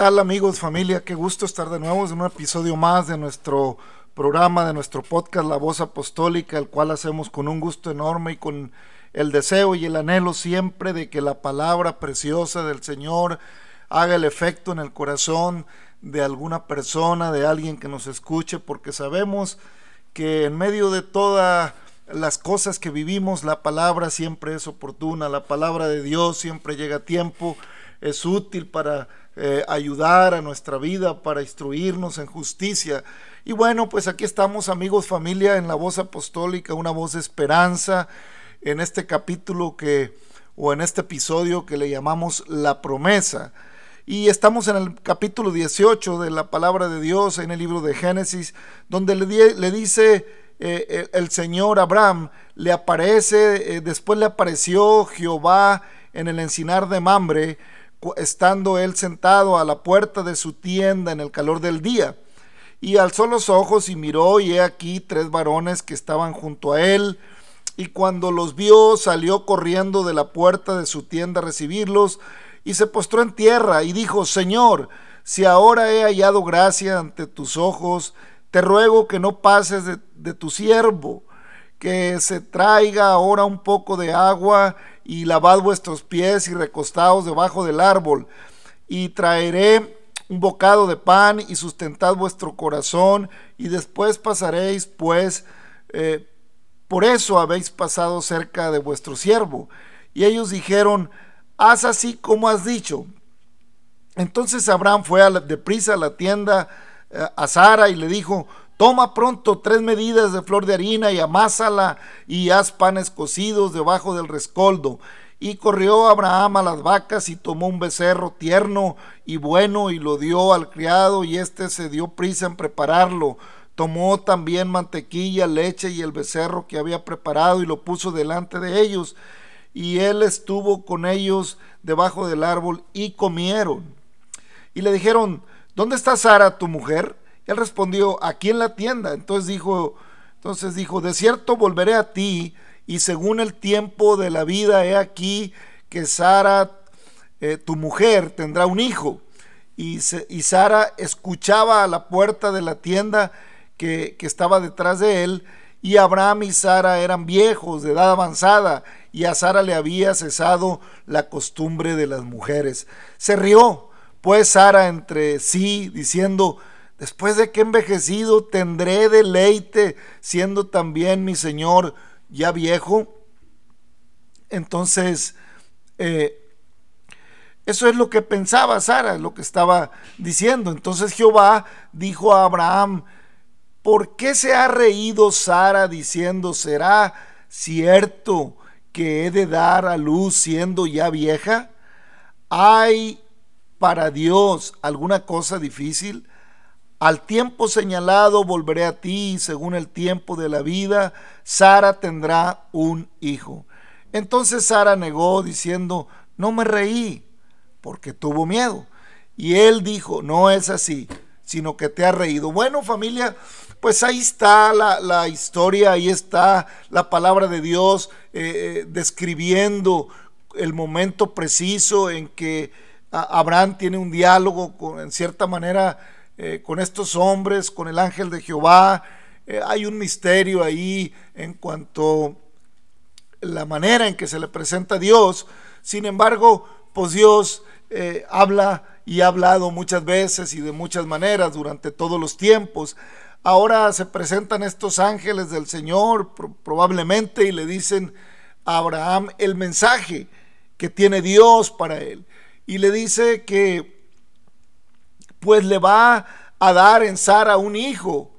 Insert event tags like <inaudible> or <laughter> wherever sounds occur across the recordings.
tal amigos, familia? Qué gusto estar de nuevo en un episodio más de nuestro programa, de nuestro podcast La Voz Apostólica, el cual hacemos con un gusto enorme y con el deseo y el anhelo siempre de que la palabra preciosa del Señor haga el efecto en el corazón de alguna persona, de alguien que nos escuche, porque sabemos que en medio de todas las cosas que vivimos, la palabra siempre es oportuna, la palabra de Dios siempre llega a tiempo, es útil para eh, ayudar a nuestra vida, para instruirnos en justicia. Y bueno, pues aquí estamos amigos, familia, en la voz apostólica, una voz de esperanza, en este capítulo que, o en este episodio que le llamamos La promesa. Y estamos en el capítulo 18 de la palabra de Dios, en el libro de Génesis, donde le, dice eh, el, Señor Abraham, le aparece, eh, después le apareció Jehová en el encinar de Mambre, estando él sentado a la puerta de su tienda en el calor del día. Y alzó los ojos y miró, y he aquí tres varones que estaban junto a él. Y cuando los vio, salió corriendo de la puerta de su tienda a recibirlos, y se postró en tierra, y dijo, Señor, si ahora he hallado gracia ante tus ojos, te ruego que no pases de, de tu siervo, que se traiga ahora un poco de agua y lavad vuestros pies y recostaos debajo del árbol, y traeré un bocado de pan y sustentad vuestro corazón, y después pasaréis, pues, eh, por eso habéis pasado cerca de vuestro siervo. Y ellos dijeron, haz así como has dicho. Entonces Abraham fue a deprisa a la tienda eh, a Sara y le dijo, Toma pronto tres medidas de flor de harina y amásala y haz panes cocidos debajo del rescoldo. Y corrió Abraham a las vacas y tomó un becerro tierno y bueno y lo dio al criado y éste se dio prisa en prepararlo. Tomó también mantequilla, leche y el becerro que había preparado y lo puso delante de ellos. Y él estuvo con ellos debajo del árbol y comieron. Y le dijeron, ¿dónde está Sara, tu mujer? Él respondió, aquí en la tienda. Entonces dijo, entonces dijo, de cierto volveré a ti y según el tiempo de la vida he aquí que Sara, eh, tu mujer, tendrá un hijo. Y, Sara escuchaba a la puerta de la tienda que estaba detrás de él y Abraham y Sara eran viejos, de edad avanzada, y a Sara le había cesado la costumbre de las mujeres. Se rió, pues Sara entre sí, diciendo, Después de que envejecido, tendré deleite, siendo también mi Señor ya viejo. Entonces, eh, eso es lo que pensaba Sara, lo que estaba diciendo. Entonces Jehová dijo a Abraham, ¿por qué se ha reído Sara diciendo, será cierto que he de dar a luz siendo ya vieja? ¿Hay para Dios alguna cosa difícil? Al tiempo señalado volveré a ti, según el tiempo de la vida, Sara tendrá un hijo. Entonces Sara negó, diciendo, no me reí, porque tuvo miedo. Y él dijo, no es así, sino que te ha reído. Bueno, familia, pues ahí está la, historia, ahí está la palabra de Dios eh, eh, describiendo el momento preciso en que Abraham tiene un diálogo con, en cierta manera, eh, con estos hombres, con el ángel de Jehová. Eh, hay un misterio ahí en cuanto la manera en que se le presenta a Dios. Sin embargo, pues Dios eh, habla y ha hablado muchas veces y de muchas maneras durante todos los tiempos. Ahora se presentan estos ángeles del Señor probablemente y le dicen a Abraham el mensaje que tiene Dios para él. Y le dice que pues le va a dar en Sara un hijo.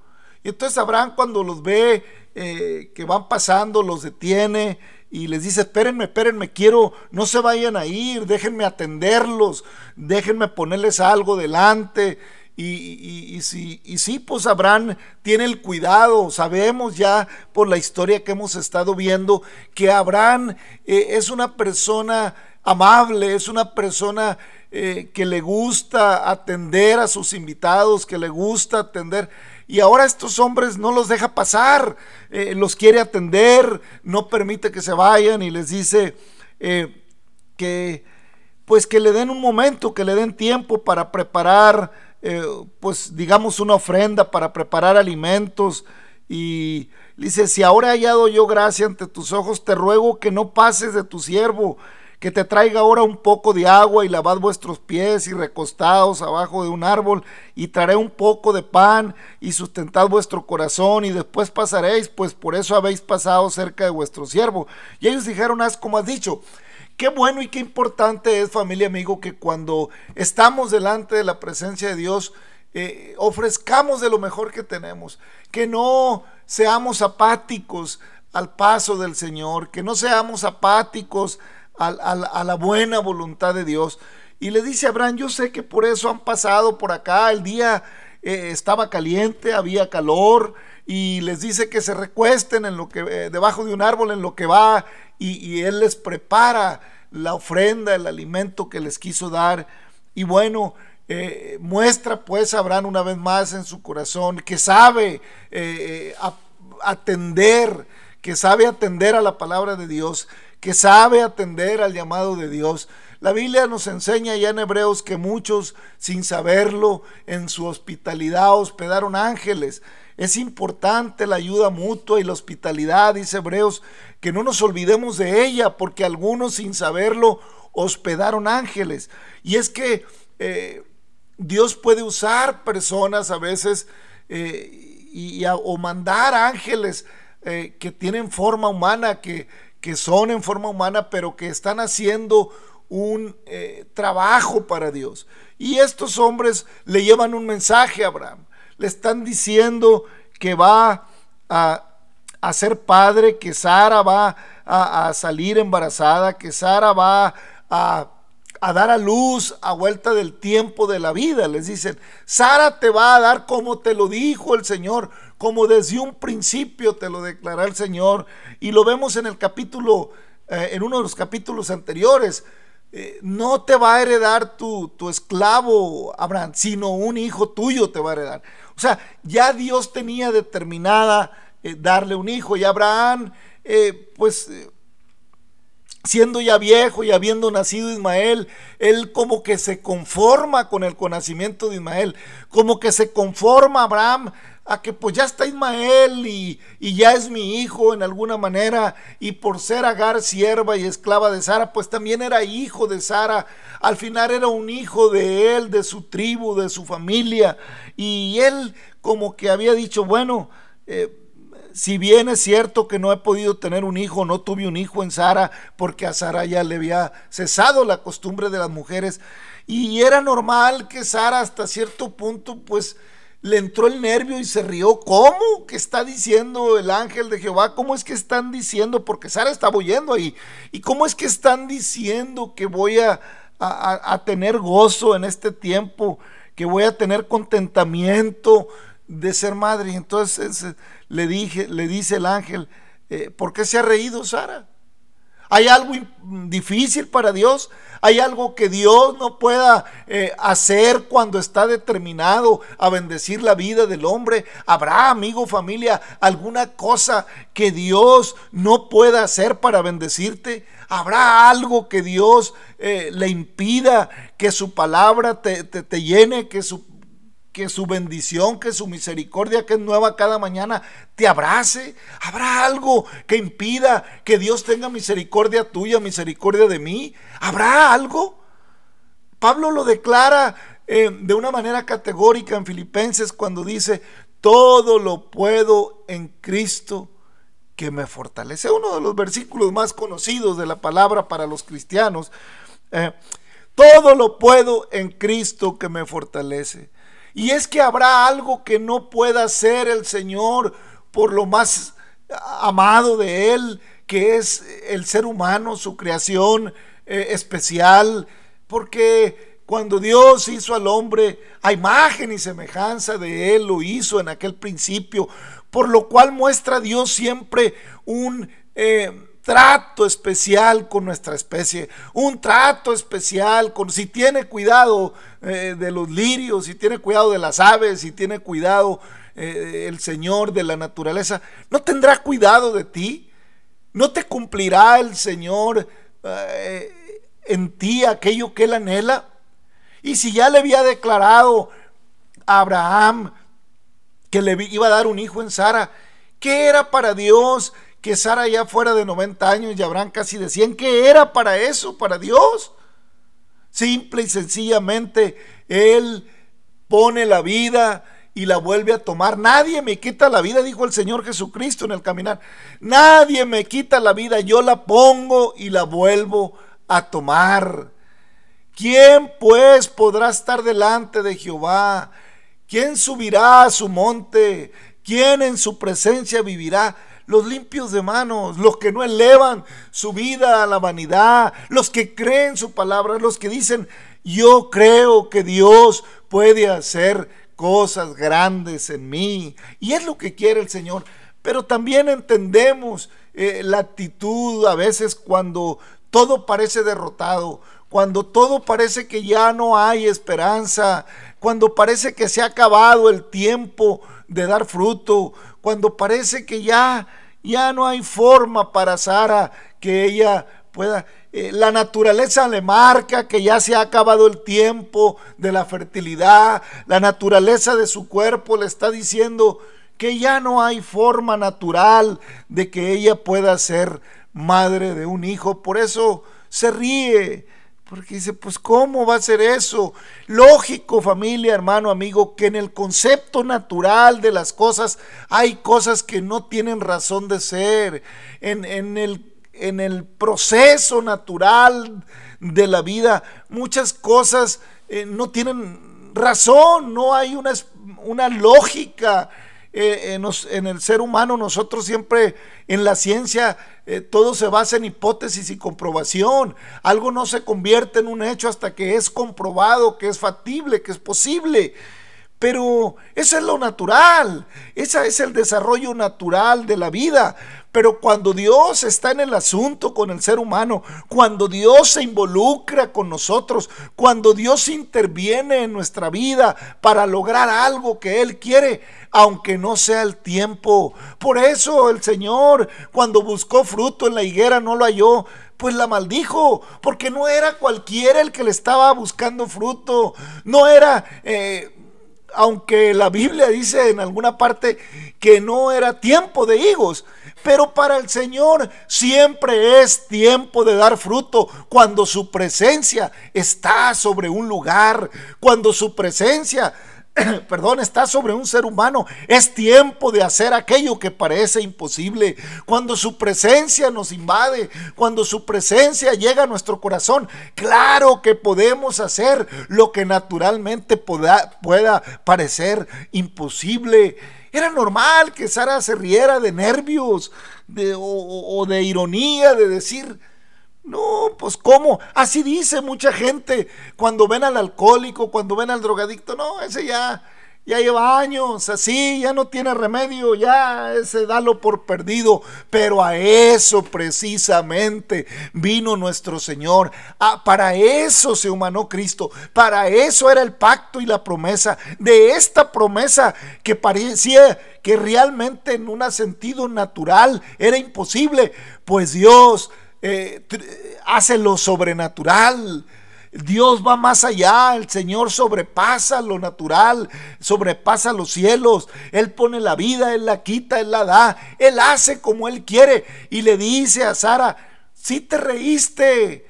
Y entonces Abraham cuando los ve eh, que van pasando, los detiene y les dice, espérenme, espérenme, quiero, no se vayan a ir, déjenme atenderlos, déjenme ponerles algo delante. Y, y, sí, pues Abraham tiene el cuidado, sabemos ya por la historia que hemos estado viendo que Abraham eh, es una persona amable, es una persona eh, que le gusta atender a sus invitados, que le gusta atender. Y ahora estos hombres no los deja pasar, eh, los quiere atender, no permite que se vayan y les dice eh, que pues que le den un momento, que le den tiempo para preparar, pues digamos, una ofrenda, para preparar alimentos. Y dice, si ahora he hallado yo gracia ante tus ojos, te ruego que no pases de tu siervo, que te traiga ahora un poco de agua y lavad vuestros pies y recostados abajo de un árbol y traeré un poco de pan y sustentad vuestro corazón y después pasaréis, pues por eso habéis pasado cerca de vuestro siervo. Y ellos dijeron, haz como has dicho. Qué bueno y qué importante es, familia amigo, que cuando estamos delante de la presencia de Dios, eh, ofrezcamos de lo mejor que tenemos, que no seamos apáticos al paso del Señor, que no seamos apáticos a, la buena voluntad de Dios. Y le dice a Abraham, yo sé que por eso han pasado por acá, el día eh, estaba caliente, había calor, y les dice que se recuesten en lo que, eh, debajo de un árbol en lo que va, y, él les prepara la ofrenda, el alimento que les quiso dar. Y bueno, eh, muestra pues Abraham una vez más en su corazón que sabe atender, que sabe atender a la palabra de Dios, que sabe atender al llamado de Dios. La Biblia nos enseña ya en Hebreos que muchos, sin saberlo, en su hospitalidad hospedaron ángeles. Es importante la ayuda mutua y la hospitalidad, dice Hebreos, que no nos olvidemos de ella, porque algunos, sin saberlo, hospedaron ángeles. Y es que eh, Dios puede usar personas a veces eh, y, o mandar ángeles eh, que tienen forma humana, que, que son en forma humana, pero que están haciendo un eh, trabajo para Dios. Y estos hombres le llevan un mensaje a Abraham. Le están diciendo que va a, ser padre, que Sara va a, salir embarazada, que Sara va a, a, dar a luz a vuelta del tiempo de la vida. Les dicen, Sara te va a dar como te lo dijo el Señor como desde un principio te lo declaró el Señor. Y lo vemos en el capítulo, eh, en uno de los capítulos anteriores. Eh, no te va a heredar tu, tu, esclavo, Abraham, sino un hijo tuyo te va a heredar. O sea, ya Dios tenía determinada eh, darle un hijo y Abraham, pues siendo ya viejo y habiendo nacido Ismael, él como que se conforma con el conocimiento de Ismael, como que se conforma Abraham a que pues ya está Ismael y, ya es mi hijo en alguna manera y por ser Agar sierva y esclava de Sara, pues también era hijo de Sara, al final era un hijo de él, de su tribu, de su familia y él como que había dicho, bueno, eh, si bien es cierto que no he podido tener un hijo, no tuve un hijo en Sara, porque a Sara ya le había cesado la costumbre de las mujeres, y era normal que Sara hasta cierto punto, pues, le entró el nervio y se rió. ¿Cómo que está diciendo el ángel de Jehová? ¿Cómo es que están diciendo? Porque Sara estaba oyendo ahí. ¿Y cómo es que están diciendo que voy a, tener gozo en este tiempo? Que voy a tener contentamiento de ser madre. Y entonces le, dije, le dice el ángel, eh, ¿por qué se ha reído Sara? ¿Hay algo difícil para Dios? ¿Hay algo que Dios no pueda eh, hacer cuando está determinado a bendecir la vida del hombre? ¿Habrá, amigo, familia, alguna cosa que Dios no pueda hacer para bendecirte? ¿Habrá algo que Dios eh, le impida que su palabra te, te llene, que su que su bendición, que su misericordia, que es nueva cada mañana, te abrace. ¿Habrá algo que impida que Dios tenga misericordia tuya, misericordia de mí? ¿Habrá algo? Pablo lo declara eh, de una manera categórica en Filipenses cuando dice, todo lo puedo en Cristo que me fortalece. Uno de los versículos más conocidos de la palabra para los cristianos. Eh, todo lo puedo en Cristo que me fortalece. Y es que habrá algo que no pueda hacer el Señor por lo más amado de Él, que es el ser humano, su creación eh, especial, porque cuando Dios hizo al hombre a imagen y semejanza de Él, lo hizo en aquel principio, por lo cual muestra Dios siempre un... Eh, trato especial con nuestra especie, un trato especial con, si tiene cuidado eh, de los lirios, si tiene cuidado de las aves, si tiene cuidado eh, el Señor de la naturaleza, ¿no tendrá cuidado de ti? ¿No te cumplirá el Señor eh, en ti aquello que él anhela? Y si ya le había declarado a Abraham que le iba a dar un hijo en Sara, ¿qué era para Dios que Sara ya fuera de 90 años y Abraham casi de 100? ¿Qué era para eso, para Dios? Simple y sencillamente, Él pone la vida y la vuelve a tomar. Nadie me quita la vida, dijo el Señor Jesucristo en el caminar. Nadie me quita la vida, yo la pongo y la vuelvo a tomar. ¿Quién pues podrá estar delante de Jehová? ¿Quién subirá a su monte? ¿Quién en su presencia vivirá? Los limpios de manos, los que no elevan su vida a la vanidad, los que creen su palabra, los que dicen, yo creo que Dios puede hacer cosas grandes en mí. Y es lo que quiere el Señor. Pero también entendemos eh, la actitud a veces cuando todo parece derrotado, cuando todo parece que ya no hay esperanza, cuando parece que se ha acabado el tiempo de dar fruto, cuando parece que ya ya no hay forma para Sara que ella pueda eh, la naturaleza le marca que ya se ha acabado el tiempo de la fertilidad. La naturaleza de su cuerpo le está diciendo que ya no hay forma natural de que ella pueda ser madre de un hijo. Por eso se ríe. Porque dice, pues ¿cómo va a ser eso? Lógico, familia, hermano, amigo, que en el concepto natural de las cosas hay cosas que no tienen razón de ser. En, en el en el proceso natural de la vida, muchas cosas eh, no tienen razón, no hay una, una lógica. Eh, en, el ser humano, nosotros siempre en la ciencia, eh, todo se basa en hipótesis y comprobación. Algo no se convierte en un hecho hasta que es comprobado, que es factible, que es posible. Pero eso es lo natural, ese es el desarrollo natural de la vida. Pero cuando Dios está en el asunto con el ser humano, cuando Dios se involucra con nosotros, cuando Dios interviene en nuestra vida para lograr algo que Él quiere, aunque no sea el tiempo. Por eso el Señor, cuando buscó fruto en la higuera, no lo halló, pues la maldijo, porque no era cualquiera el que le estaba buscando fruto, no era... Eh, aunque la Biblia dice en alguna parte que no era tiempo de higos, pero para el Señor siempre es tiempo de dar fruto cuando su presencia está sobre un lugar, cuando su presencia <clears throat> perdón, está sobre un ser humano. Es tiempo de hacer aquello que parece imposible. Cuando su presencia nos invade, cuando su presencia llega a nuestro corazón, claro que podemos hacer lo que naturalmente pueda, pueda parecer imposible. Era normal que Sara se riera de nervios o de ironía, de decir, no, pues ¿cómo? Así dice mucha gente cuando ven al alcohólico, cuando ven al drogadicto. No, ese ya, ya lleva años así, ya no tiene remedio, ya ese dalo por perdido. Pero a eso precisamente vino nuestro Señor. Ah, para eso se humanó Cristo. Para eso era el pacto y la promesa. De esta promesa que parecía que realmente en un sentido natural era imposible, pues Dios eh, hace lo sobrenatural. Dios va más allá, el Señor sobrepasa lo natural, sobrepasa los cielos. Él pone la vida, Él la quita, Él la da, Él hace como Él quiere. Y le dice a Sara, si te reíste,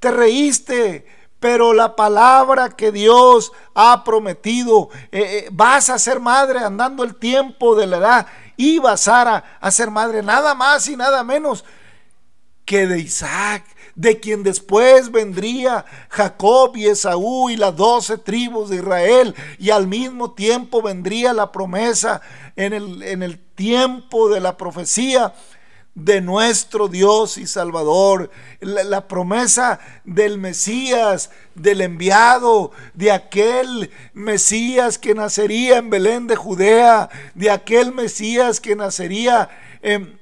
te reíste, pero la palabra que Dios ha prometido, eh, eh, vas a ser madre andando el tiempo de la edad. Iba Sara a ser madre, nada más y nada menos que de Isaac, de quien después vendría Jacob y Esaú y las doce tribus de Israel, y al mismo tiempo vendría la promesa en el, en el tiempo de la profecía de nuestro Dios y Salvador, la, la, promesa del Mesías, del enviado, de aquel Mesías que nacería en Belén de Judea, de aquel Mesías que nacería en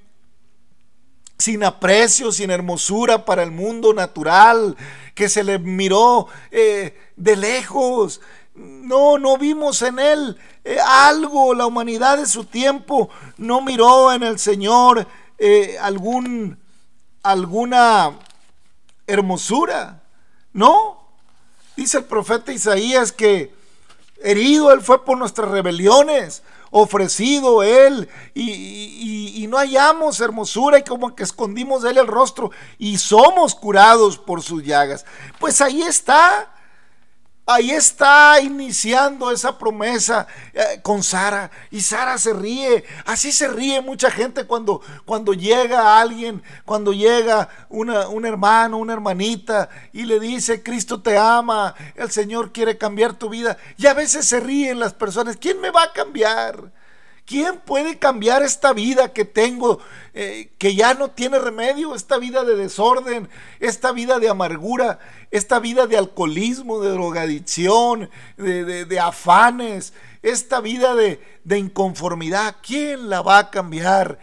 sin aprecio, sin hermosura para el mundo natural, que se le miró eh, de lejos. No, no vimos en él eh, algo, la humanidad de su tiempo no miró en el Señor eh, algún, alguna hermosura. No, dice el profeta Isaías que herido Él fue por nuestras rebeliones, ofrecido Él. Y, no hallamos hermosura y como que escondimos de Él el rostro. Y somos curados por sus llagas. Pues ahí está Ahí está iniciando esa promesa eh, con Sara. Y Sara se ríe. Así se ríe mucha gente cuando, cuando llega alguien, cuando llega una, un hermano, una hermanita y le dice, Cristo te ama, el Señor quiere cambiar tu vida. Y a veces se ríen las personas. ¿Quién me va a cambiar? ¿Quién puede cambiar esta vida que tengo, eh, que ya no tiene remedio? Esta vida de desorden, esta vida de amargura, esta vida de alcoholismo, de drogadicción, de, afanes, esta vida de, de inconformidad. ¿Quién la va a cambiar?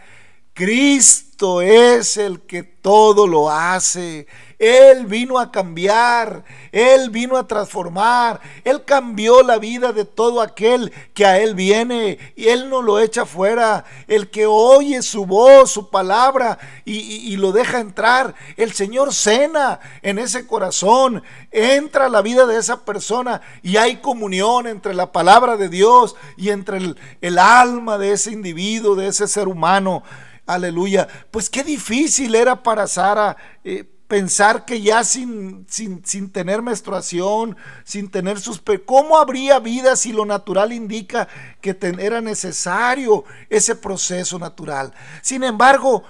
Cristo es el que todo lo hace. Él vino a cambiar, Él vino a transformar, Él cambió la vida de todo aquel que a Él viene y Él no lo echa fuera. El que oye su voz, su palabra y, lo deja entrar, el Señor cena en ese corazón, entra a la vida de esa persona y hay comunión entre la palabra de Dios y entre el, alma de ese individuo, de ese ser humano. Aleluya. Pues qué difícil era para Sara. Eh, pensar que ya sin, sin, sin, tener menstruación, sin tener sus... ¿Cómo habría vida si lo natural indica que era necesario ese proceso natural? Sin embargo,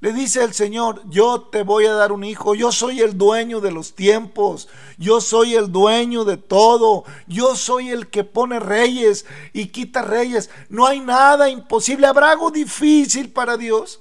le dice el Señor, yo te voy a dar un hijo, yo soy el dueño de los tiempos, yo soy el dueño de todo, yo soy el que pone reyes y quita reyes. No hay nada imposible, habrá algo difícil para Dios.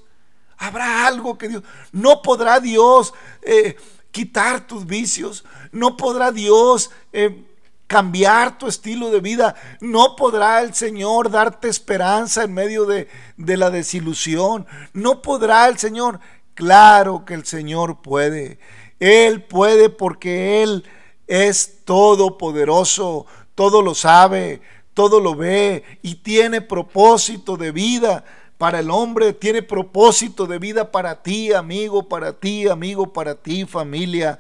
Habrá algo que Dios... No podrá Dios eh, quitar tus vicios. No podrá Dios eh, cambiar tu estilo de vida. No podrá el Señor darte esperanza en medio de, de la desilusión. No podrá el Señor. Claro que el Señor puede. Él puede porque Él es todopoderoso. Todo lo sabe, todo lo ve y tiene propósito de vida para el hombre, tiene propósito de vida para ti, amigo, para ti, amigo, para ti, familia.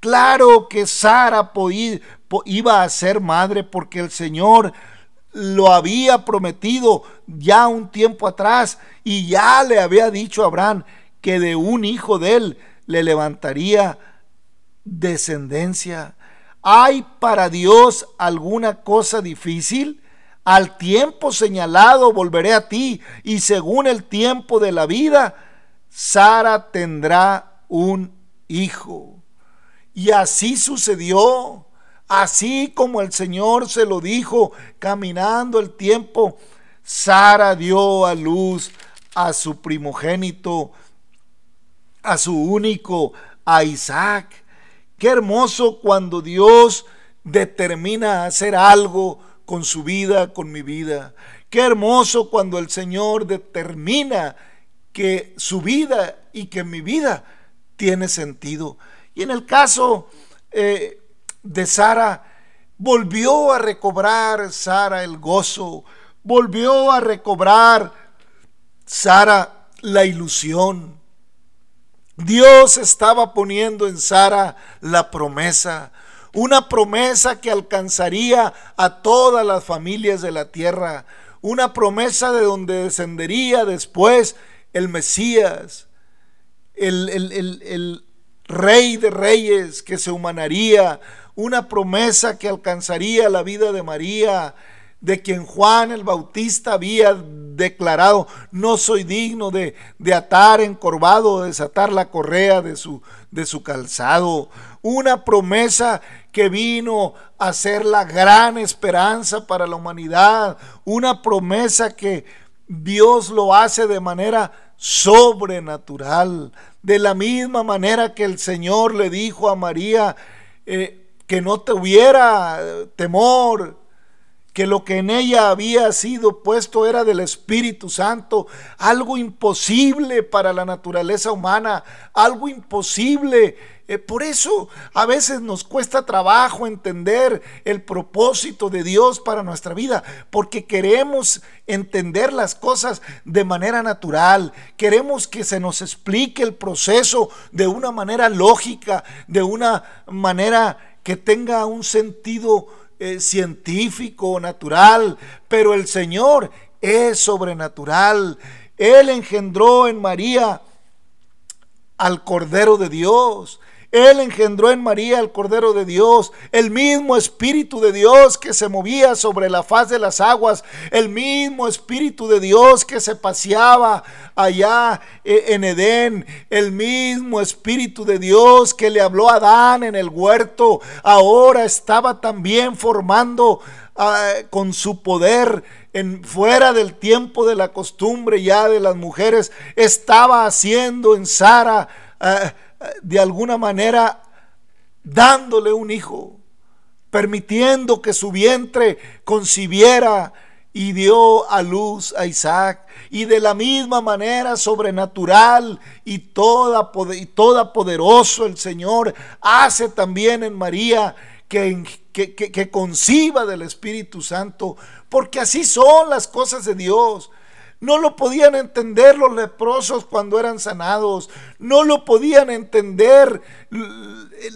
Claro que Sara iba a ser madre porque el Señor lo había prometido ya un tiempo atrás y ya le había dicho a Abraham que de un hijo de él le levantaría descendencia. ¿Hay para Dios alguna cosa difícil? Al tiempo señalado volveré a ti y según el tiempo de la vida, Sara tendrá un hijo. Y así sucedió, así como el Señor se lo dijo, caminando el tiempo, Sara dio a luz a su primogénito, a su único, a Isaac. Qué hermoso cuando Dios determina hacer algo con su vida, con mi vida. Qué hermoso cuando el Señor determina que su vida y que mi vida tiene sentido. Y en el caso eh, de Sara, volvió a recobrar Sara el gozo, volvió a recobrar Sara la ilusión. Dios estaba poniendo en Sara la promesa. Una promesa que alcanzaría a todas las familias de la tierra, una promesa de donde descendería después el Mesías, el, el, rey de reyes que se humanaría, una promesa que alcanzaría la vida de María, de quien Juan el Bautista había declarado, no soy digno de, de atar encorvado o desatar la correa de su, de su calzado. Una promesa que vino a ser la gran esperanza para la humanidad. Una promesa que Dios lo hace de manera sobrenatural. De la misma manera que el Señor le dijo a María eh, que no tuviera temor, que lo que en ella había sido puesto era del Espíritu Santo, algo imposible para la naturaleza humana, algo imposible eh, por eso a veces nos cuesta trabajo entender el propósito de Dios para nuestra vida, porque queremos entender las cosas de manera natural, queremos que se nos explique el proceso de una manera lógica, de una manera que tenga un sentido eh, científico, natural, pero el Señor es sobrenatural. Él engendró en María al Cordero de Dios. Él engendró en María el Cordero de Dios, el mismo Espíritu de Dios que se movía sobre la faz de las aguas, el mismo Espíritu de Dios que se paseaba allá eh, en Edén, el mismo Espíritu de Dios que le habló a Adán en el huerto, ahora estaba también formando ah, con su poder en, fuera del tiempo de la costumbre ya de las mujeres, estaba haciendo en Sara. Ah, de alguna manera dándole un hijo, permitiendo que su vientre concibiera y dio a luz a Isaac. Y de la misma manera sobrenatural y toda, y toda poderoso el Señor hace también en María que, que, que conciba del Espíritu Santo, porque así son las cosas de Dios. No lo podían entender los leprosos cuando eran sanados. No lo podían entender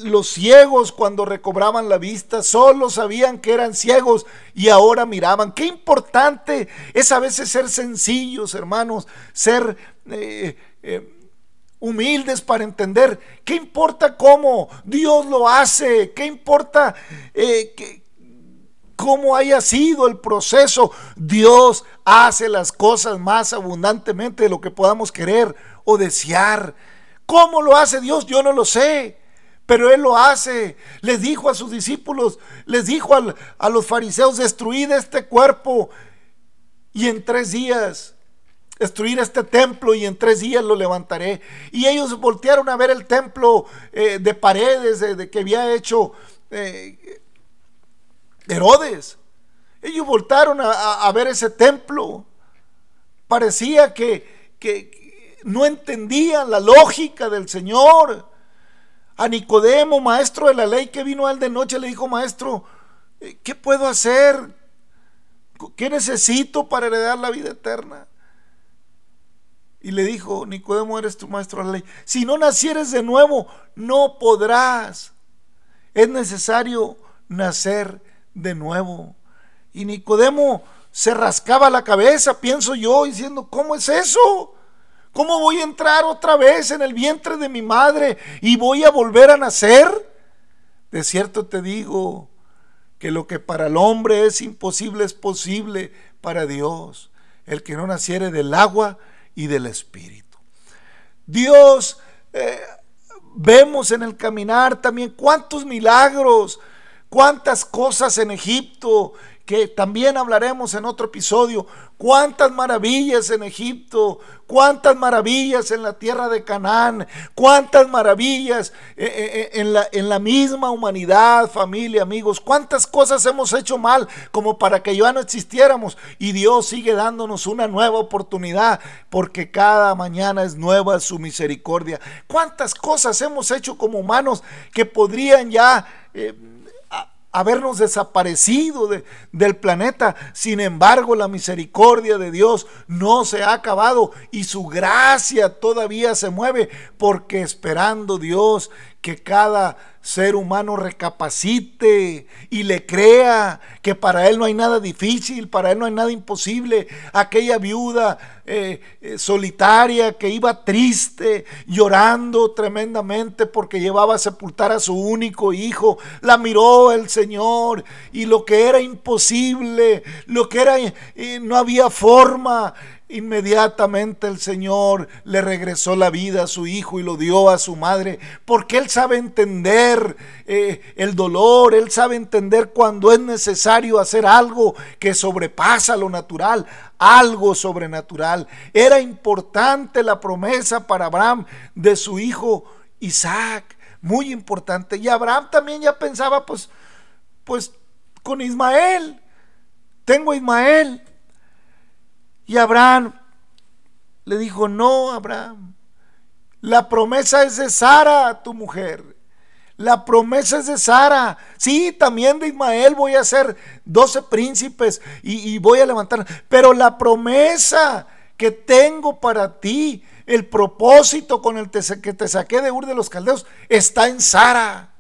los ciegos cuando recobraban la vista. Solo sabían que eran ciegos y ahora miraban. Qué importante es a veces ser sencillos, hermanos. Ser... Eh, eh, humildes para entender. ¿Qué importa cómo Dios lo hace? ¿Qué importa eh, que, cómo haya sido el proceso, Dios hace las cosas más abundantemente de lo que podamos querer o desear. ¿Cómo lo hace Dios? Yo no lo sé. Pero Él lo hace. Les dijo a sus discípulos, les dijo a los fariseos, destruid este cuerpo y en tres días destruir este templo y en tres días lo levantaré. Y ellos voltearon a ver el templo eh, de paredes de, que había hecho eh, Herodes. Ellos voltaron a, ver ese templo. Parecía que, que no entendían la lógica del Señor. A Nicodemo, maestro de la ley, que vino él de noche, le dijo, maestro, eh, ¿qué puedo hacer? ¿Qué necesito para heredar la vida eterna? Y le dijo, Nicodemo, eres tu maestro de la ley. Si no nacieres de nuevo, no podrás. Es necesario nacer de nuevo. Y Nicodemo se rascaba la cabeza, pienso yo, diciendo, ¿cómo es eso? ¿Cómo voy a entrar otra vez en el vientre de mi madre y voy a volver a nacer? De cierto te digo que lo que para el hombre es imposible es posible para Dios, el que no naciere del agua y del espíritu. Dios, eh, vemos en el caminar también cuántos milagros, cuántas cosas en Egipto, que también hablaremos en otro episodio, cuántas maravillas en Egipto, cuántas maravillas en la tierra de Canaán, cuántas maravillas eh, eh, eh, en la, en la misma humanidad, familia, amigos, cuántas cosas hemos hecho mal como para que ya no existiéramos y Dios sigue dándonos una nueva oportunidad porque cada mañana es nueva su misericordia. Cuántas cosas hemos hecho como humanos que podrían ya habernos desaparecido del planeta. Sin embargo, la misericordia de Dios no se ha acabado y su gracia todavía se mueve porque esperando Dios que cada ser humano recapacite y le crea que para él no hay nada difícil, para él no hay nada imposible. Aquella viuda eh, eh, solitaria que iba triste, llorando tremendamente porque llevaba a sepultar a su único hijo, la miró el Señor y lo que era imposible, lo que era, eh, no había forma, Inmediatamente el Señor le regresó la vida a su hijo y lo dio a su madre, porque Él sabe entender eh, el dolor, Él sabe entender cuando es necesario hacer algo que sobrepasa lo natural, algo sobrenatural. Era importante la promesa para Abraham de su hijo Isaac, muy importante. Y Abraham también ya pensaba, pues, pues con Ismael tengo a Ismael. Y Abraham le dijo, no, Abraham, la promesa es de Sara, tu mujer. La promesa es de Sara. Sí, también de Ismael voy a hacer doce príncipes y, voy a levantar. Pero la promesa que tengo para ti, el propósito con el que te saqué de Ur de los Caldeos, está en Sara.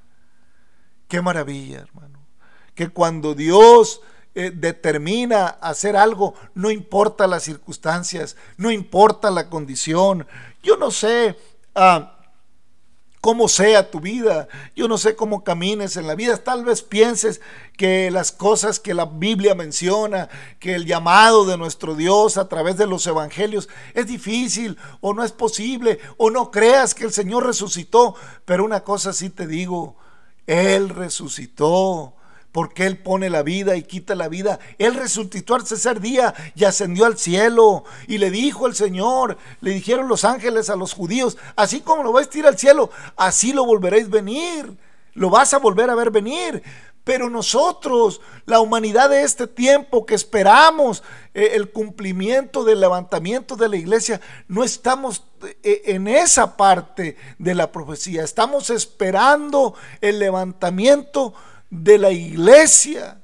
Qué maravilla, hermano. Que cuando Dios eh, determina hacer algo, no importa las circunstancias, no importa la condición. Yo no sé ah, cómo sea tu vida, yo no sé cómo camines en la vida. Tal vez pienses que las cosas que la Biblia menciona, que el llamado de nuestro Dios a través de los evangelios es difícil o no es posible o no creas que el Señor resucitó. Pero una cosa sí te digo, Él resucitó porque Él pone la vida y quita la vida. Él resucitó al tercer día y ascendió al cielo. Y le dijo el Señor, le dijeron los ángeles a los judíos, así como lo vais a ir al cielo, así lo volveréis venir. Lo vas a volver a ver venir. Pero nosotros, la humanidad de este tiempo que esperamos eh, el cumplimiento del levantamiento de la iglesia, no estamos eh, en esa parte de la profecía. Estamos esperando el levantamiento de la iglesia,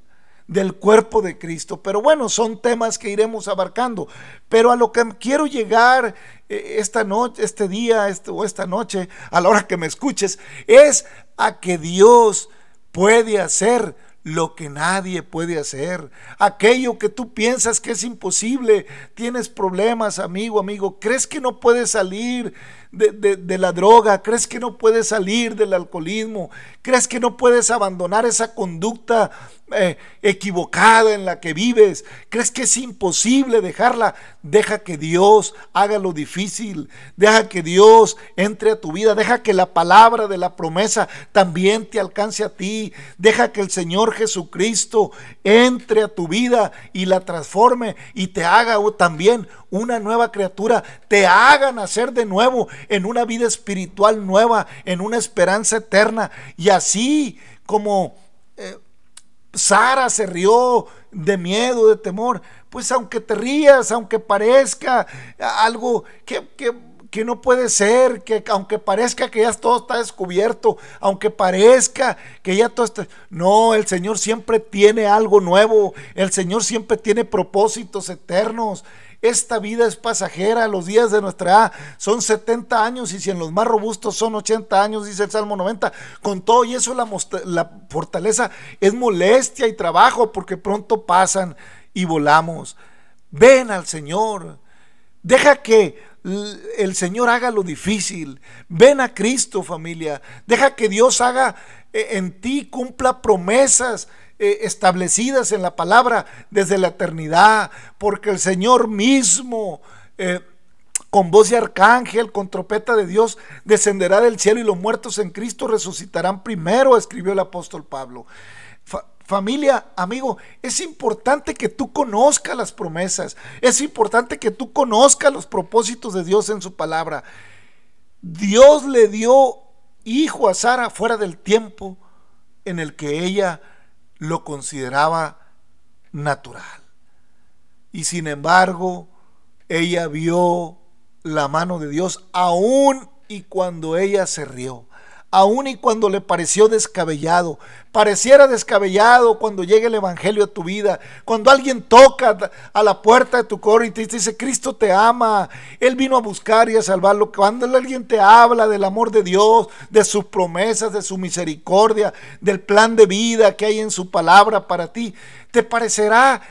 del cuerpo de Cristo. Pero bueno, son temas que iremos abarcando. Pero a lo que quiero llegar eh, esta noche, este día este, o esta noche, a la hora que me escuches, es a que Dios puede hacer lo que nadie puede hacer. Aquello que tú piensas que es imposible. Tienes problemas, amigo, amigo. ¿Crees que no puedes salir de, la droga? ¿Crees que no puedes salir del alcoholismo? ¿Crees que no puedes abandonar esa conducta eh, equivocada en la que vives? ¿Crees que es imposible dejarla? Deja que Dios haga lo difícil. Deja que Dios entre a tu vida. Deja que la palabra de la promesa también te alcance a ti. Deja que el Señor Jesucristo entre a tu vida y la transforme y te haga también una nueva criatura. Te haga nacer de nuevo en una vida espiritual nueva, en una esperanza eterna. Y así como eh, Sara se rió de miedo, de temor, pues aunque te rías, aunque parezca algo que, que no puede ser, que aunque parezca que ya todo está descubierto, aunque parezca que ya todo está... No, el Señor siempre tiene algo nuevo, el Señor siempre tiene propósitos eternos. Esta vida es pasajera, los días de nuestra edad son 70 años y si en los más robustos son 80 años, dice el Salmo 90. Con todo y eso la, la fortaleza es molestia y trabajo porque pronto pasan y volamos. Ven al Señor. Deja que el Señor haga lo difícil. Ven a Cristo familia. Deja que Dios haga eh, en ti, cumpla promesas eh, establecidas en la palabra desde la eternidad, porque el Señor mismo, eh, con voz de arcángel, con trompeta de Dios, descenderá del cielo y los muertos en Cristo resucitarán primero, escribió el apóstol Pablo. familia, amigo, es importante que tú conozcas las promesas, es importante que tú conozcas los propósitos de Dios en su palabra. Dios le dio hijo a Sara fuera del tiempo en el que ella lo consideraba natural. Y sin embargo, ella vio la mano de Dios aún y cuando ella se rió aun y cuando le pareció descabellado. Pareciera descabellado cuando llegue el Evangelio a tu vida, cuando alguien toca a la puerta de tu coro y te dice, Cristo te ama, Él vino a buscar y a salvarlo. Cuando alguien te habla del amor de Dios, de sus promesas, de su misericordia, del plan de vida que hay en su palabra para ti, te parecerá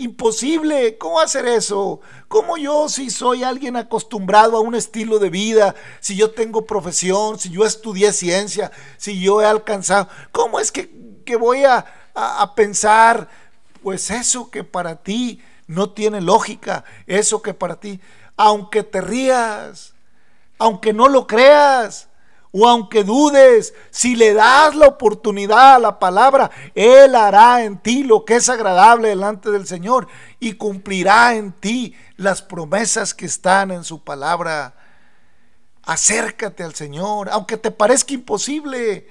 Imposible, ¿cómo hacer eso? ¿Cómo yo si soy alguien acostumbrado a un estilo de vida, si yo tengo profesión, si yo estudié ciencia, si yo he alcanzado, ¿cómo es que, voy a, a pensar, pues eso que para ti no tiene lógica, eso que para ti, aunque te rías, aunque no lo creas, o aunque dudes, si le das la oportunidad a la palabra, Él hará en ti lo que es agradable delante del Señor y cumplirá en ti las promesas que están en su palabra. Acércate al Señor, aunque te parezca imposible,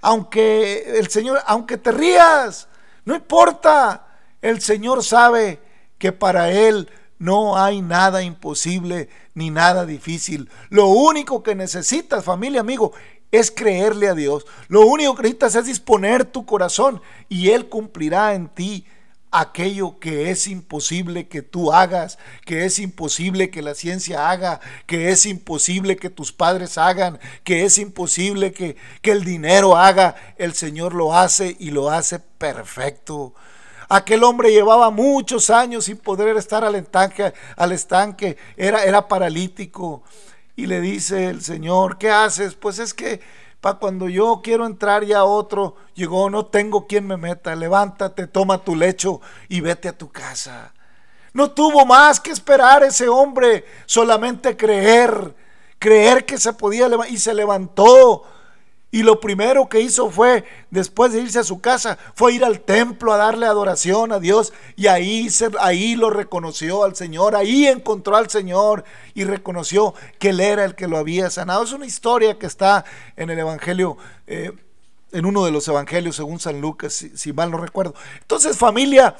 aunque el Señor, aunque te rías, no importa. El Señor sabe que para Él no hay nada imposible ni nada difícil. Lo único que necesitas, familia, amigo, es creerle a Dios. Lo único que necesitas es disponer tu corazón y Él cumplirá en ti aquello que es imposible que tú hagas, que es imposible que la ciencia haga, que es imposible que tus padres hagan, que es imposible que, que el dinero haga. El Señor lo hace y lo hace perfecto. Aquel hombre llevaba muchos años sin poder estar al estanque, al estanque era, paralítico. Y le dice el Señor, ¿qué haces? Pues es que para cuando yo quiero entrar ya otro, llegó, no tengo quien me meta, levántate, toma tu lecho y vete a tu casa. No tuvo más que esperar ese hombre, solamente creer, creer que se podía levantar y se levantó y lo primero que hizo fue, después de irse a su casa, fue ir al templo a darle adoración a Dios. Y ahí, ahí lo reconoció al Señor, ahí encontró al Señor y reconoció que Él era el que lo había sanado. Es una historia que está en el Evangelio, eh, en uno de los Evangelios según San Lucas, si, si mal no recuerdo. Entonces familia,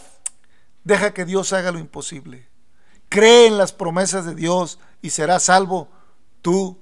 deja que Dios haga lo imposible. Cree en las promesas de Dios y serás salvo tú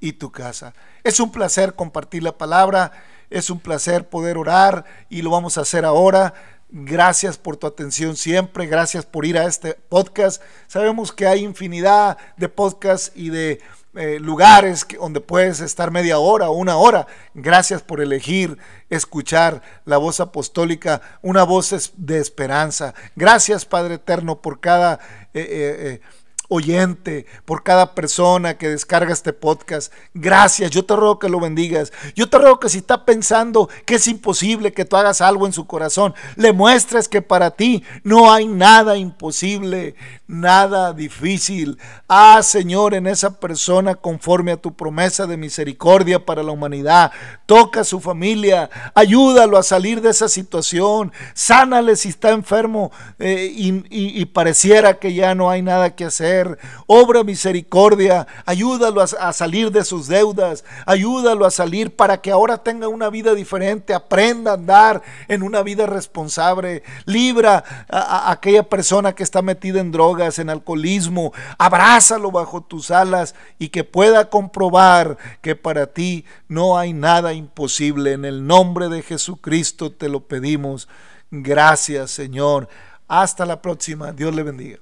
y tu casa. Es un placer compartir la palabra, es un placer poder orar y lo vamos a hacer ahora. Gracias por tu atención siempre, gracias por ir a este podcast. Sabemos que hay infinidad de podcasts y de eh, lugares donde puedes estar media hora o una hora. Gracias por elegir escuchar la voz apostólica, una voz de esperanza. Gracias Padre Eterno por cada... Eh, eh, oyente, por cada persona que descarga este podcast. Gracias, yo te ruego que lo bendigas. Yo te ruego que si está pensando que es imposible que tú hagas algo en su corazón, le muestres que para ti no hay nada imposible, nada difícil. Ah, Señor, en esa persona conforme a tu promesa de misericordia para la humanidad. Toca a su familia, ayúdalo a salir de esa situación, sánale si está enfermo eh, y pareciera que ya no hay nada que hacer obra misericordia, ayúdalo a, salir de sus deudas, ayúdalo a salir para que ahora tenga una vida diferente, aprenda a andar en una vida responsable, libra a, aquella persona que está metida en drogas, en alcoholismo, abrázalo bajo tus alas y que pueda comprobar que para ti no hay nada imposible. En el nombre de Jesucristo te lo pedimos. Gracias Señor. Hasta la próxima. Dios le bendiga.